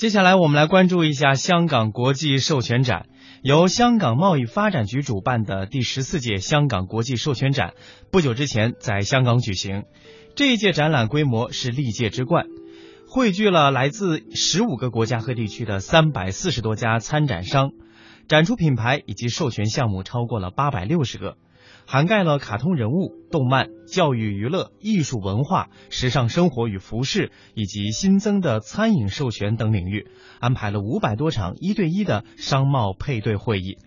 接下来我们来关注一下香港国际授权展，由香港贸易发展局主办的第十四届香港国际授权展，不久之前在香港举行。这一届展览规模是历届之冠，汇聚了来自十五个国家和地区的三百四十多家参展商，展出品牌以及授权项目超过了八百六十个。涵盖了卡通人物、动漫、教育娱乐、艺术文化、时尚生活与服饰，以及新增的餐饮授权等领域，安排了五百多场一对一的商贸配对会议。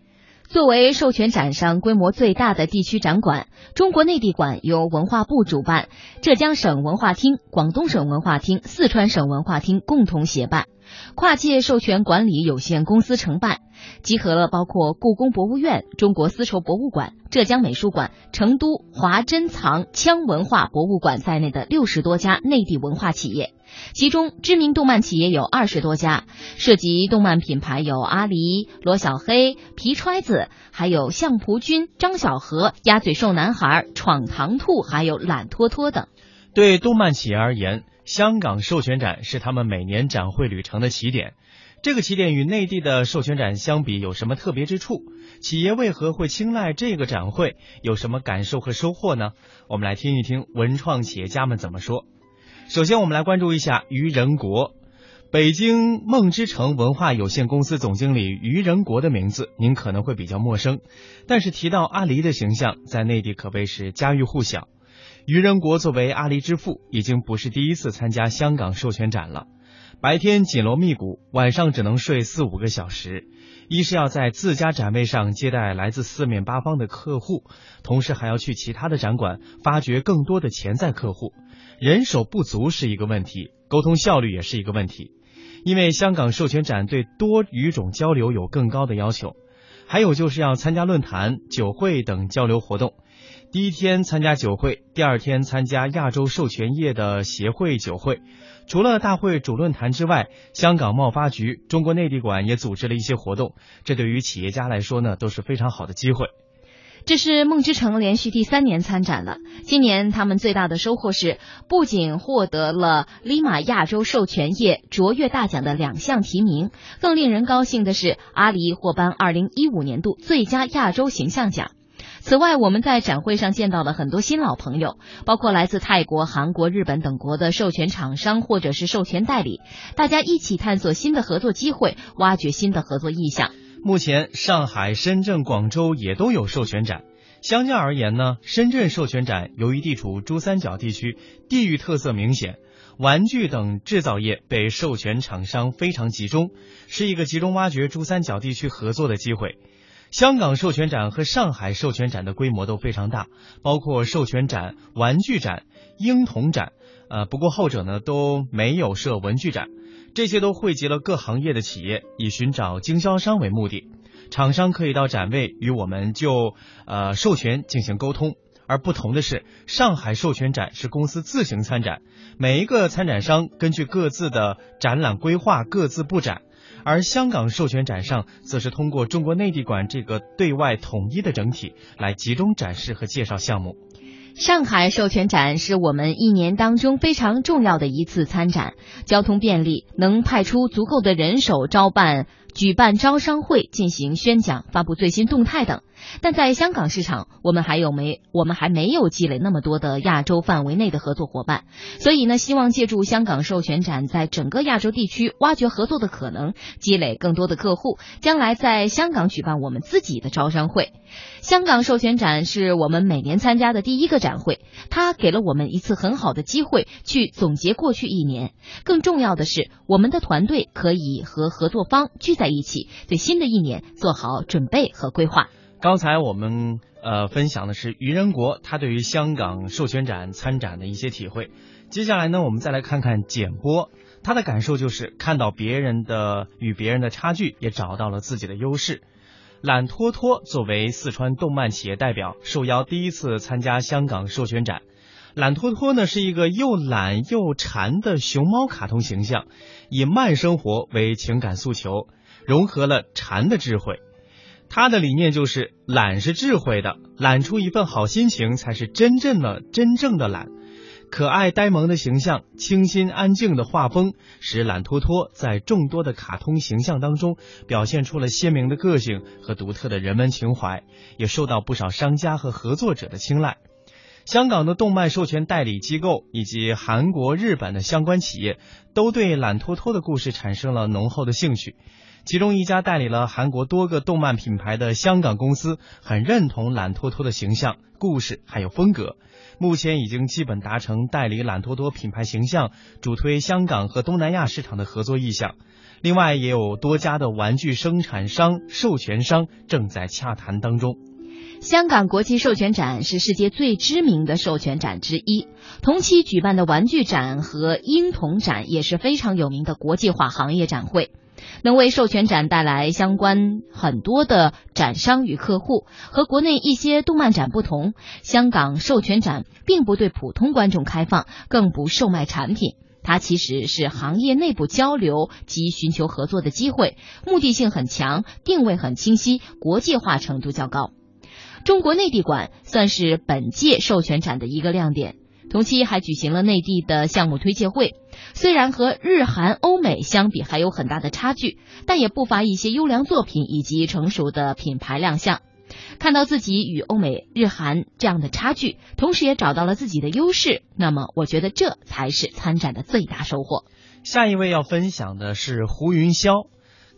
作为授权展商规模最大的地区展馆，中国内地馆由文化部主办，浙江省文化厅、广东省文化厅、四川省文化厅共同协办。跨界授权管理有限公司承办，集合了包括故宫博物院、中国丝绸博物馆、浙江美术馆、成都华珍藏羌文化博物馆在内的六十多家内地文化企业，其中知名动漫企业有二十多家，涉及动漫品牌有阿狸、罗小黑、皮揣子，还有相扑君、张小河、鸭嘴兽男孩、闯堂兔，还有懒拖拖等。对动漫企业而言。香港授权展是他们每年展会旅程的起点，这个起点与内地的授权展相比有什么特别之处？企业为何会青睐这个展会？有什么感受和收获呢？我们来听一听文创企业家们怎么说。首先，我们来关注一下于仁国，北京梦之城文化有限公司总经理于仁国的名字，您可能会比较陌生，但是提到阿狸的形象，在内地可谓是家喻户晓。于仁国作为阿狸之父，已经不是第一次参加香港授权展了。白天紧锣密鼓，晚上只能睡四五个小时。一是要在自家展位上接待来自四面八方的客户，同时还要去其他的展馆发掘更多的潜在客户。人手不足是一个问题，沟通效率也是一个问题。因为香港授权展对多语种交流有更高的要求，还有就是要参加论坛、酒会等交流活动。第一天参加酒会，第二天参加亚洲授权业的协会酒会。除了大会主论坛之外，香港贸发局、中国内地馆也组织了一些活动。这对于企业家来说呢，都是非常好的机会。这是梦之城连续第三年参展了。今年他们最大的收获是，不仅获得了利马亚洲授权业卓越大奖的两项提名，更令人高兴的是，阿里获颁二零一五年度最佳亚洲形象奖。此外，我们在展会上见到了很多新老朋友，包括来自泰国、韩国、日本等国的授权厂商或者是授权代理，大家一起探索新的合作机会，挖掘新的合作意向。目前，上海、深圳、广州也都有授权展。相较而言呢，深圳授权展由于地处珠三角地区，地域特色明显，玩具等制造业被授权厂商非常集中，是一个集中挖掘珠三角地区合作的机会。香港授权展和上海授权展的规模都非常大，包括授权展、玩具展、婴童展，呃，不过后者呢都没有设文具展。这些都汇集了各行业的企业，以寻找经销商为目的。厂商可以到展位与我们就呃授权进行沟通。而不同的是，上海授权展是公司自行参展，每一个参展商根据各自的展览规划各自布展。而香港授权展上，则是通过中国内地馆这个对外统一的整体来集中展示和介绍项目。上海授权展是我们一年当中非常重要的一次参展，交通便利，能派出足够的人手招办。举办招商会、进行宣讲、发布最新动态等，但在香港市场，我们还有没我们还没有积累那么多的亚洲范围内的合作伙伴，所以呢，希望借助香港授权展，在整个亚洲地区挖掘合作的可能，积累更多的客户，将来在香港举办我们自己的招商会。香港授权展是我们每年参加的第一个展会，它给了我们一次很好的机会去总结过去一年，更重要的是，我们的团队可以和合作方聚在。一起，对新的一年做好准备和规划。刚才我们呃分享的是于仁国他对于香港授权展参展的一些体会。接下来呢，我们再来看看简波，他的感受就是看到别人的与别人的差距，也找到了自己的优势。懒拖拖作为四川动漫企业代表，受邀第一次参加香港授权展。懒拖拖呢是一个又懒又馋的熊猫卡通形象，以慢生活为情感诉求。融合了禅的智慧，他的理念就是懒是智慧的，懒出一份好心情才是真正的真正的懒。可爱呆萌的形象、清新安静的画风，使懒脱脱在众多的卡通形象当中表现出了鲜明的个性和独特的人文情怀，也受到不少商家和合作者的青睐。香港的动漫授权代理机构以及韩国、日本的相关企业都对懒脱脱的故事产生了浓厚的兴趣。其中一家代理了韩国多个动漫品牌的香港公司，很认同懒脱脱的形象、故事还有风格，目前已经基本达成代理懒脱脱品牌形象，主推香港和东南亚市场的合作意向。另外，也有多家的玩具生产商、授权商正在洽谈当中。香港国际授权展是世界最知名的授权展之一，同期举办的玩具展和婴童展也是非常有名的国际化行业展会，能为授权展带来相关很多的展商与客户。和国内一些动漫展不同，香港授权展并不对普通观众开放，更不售卖产品，它其实是行业内部交流及寻求合作的机会，目的性很强，定位很清晰，国际化程度较高。中国内地馆算是本届授权展的一个亮点，同期还举行了内地的项目推介会。虽然和日韩欧美相比还有很大的差距，但也不乏一些优良作品以及成熟的品牌亮相。看到自己与欧美日韩这样的差距，同时也找到了自己的优势，那么我觉得这才是参展的最大收获。下一位要分享的是胡云霄，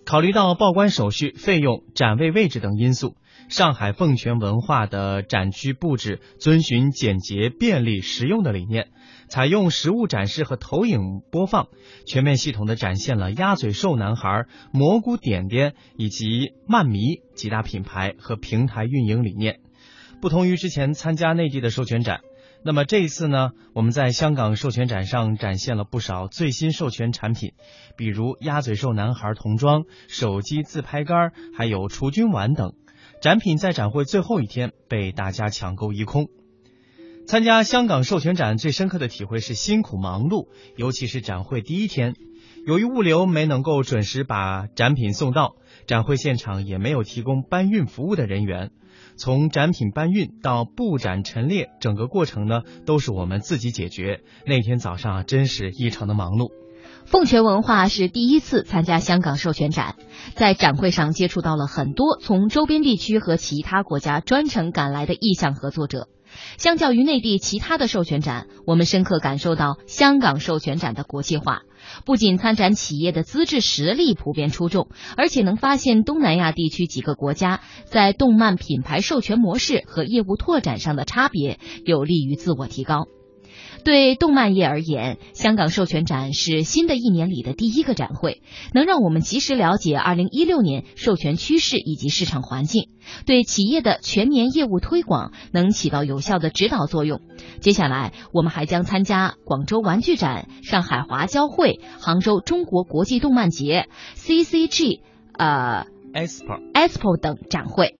考虑到报关手续、费用、展位位置等因素。上海凤泉文化的展区布置遵循简洁、便利、实用的理念，采用实物展示和投影播放，全面系统的展现了鸭嘴兽男孩、蘑菇点点以及漫迷几大品牌和平台运营理念。不同于之前参加内地的授权展，那么这一次呢，我们在香港授权展上展现了不少最新授权产品，比如鸭嘴兽男孩童装、手机自拍杆，还有除菌碗等。展品在展会最后一天被大家抢购一空。参加香港授权展最深刻的体会是辛苦忙碌，尤其是展会第一天，由于物流没能够准时把展品送到，展会现场也没有提供搬运服务的人员。从展品搬运到布展陈列，整个过程呢都是我们自己解决。那天早上，真是异常的忙碌。凤泉文化是第一次参加香港授权展，在展会上接触到了很多从周边地区和其他国家专程赶来的意向合作者。相较于内地其他的授权展，我们深刻感受到香港授权展的国际化。不仅参展企业的资质实力普遍出众，而且能发现东南亚地区几个国家在动漫品牌授权模式和业务拓展上的差别，有利于自我提高。对动漫业而言，香港授权展是新的一年里的第一个展会，能让我们及时了解2016年授权趋势以及市场环境，对企业的全年业务推广能起到有效的指导作用。接下来，我们还将参加广州玩具展、上海华交会、杭州中国国际动漫节、CCG、呃 Expo、Expo 等展会。